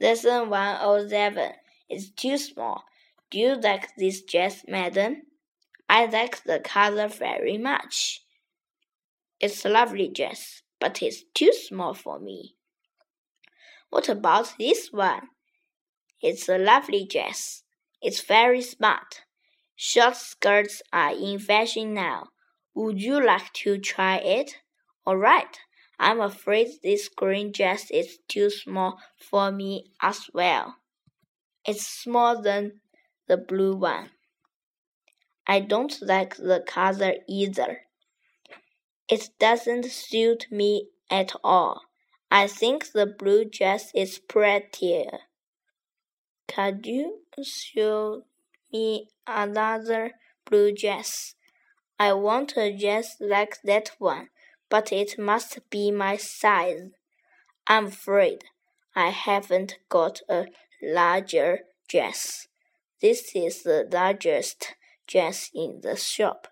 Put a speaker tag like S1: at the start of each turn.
S1: Lesson 107 It's too small. Do you like this dress, madam? I like the color very much. It's a lovely dress, but it's too small for me. What about this one? It's a lovely dress. It's very smart. Short skirts are in fashion now. Would you like to try it? All right. I'm afraid this green dress is too small for me as well. It's smaller than the blue one. I don't like the color either. It doesn't suit me at all. I think the blue dress is prettier. Could you show me another blue dress? I want a dress like that one but it must be my size. I'm afraid I haven't got a larger dress. This is the largest dress in the shop.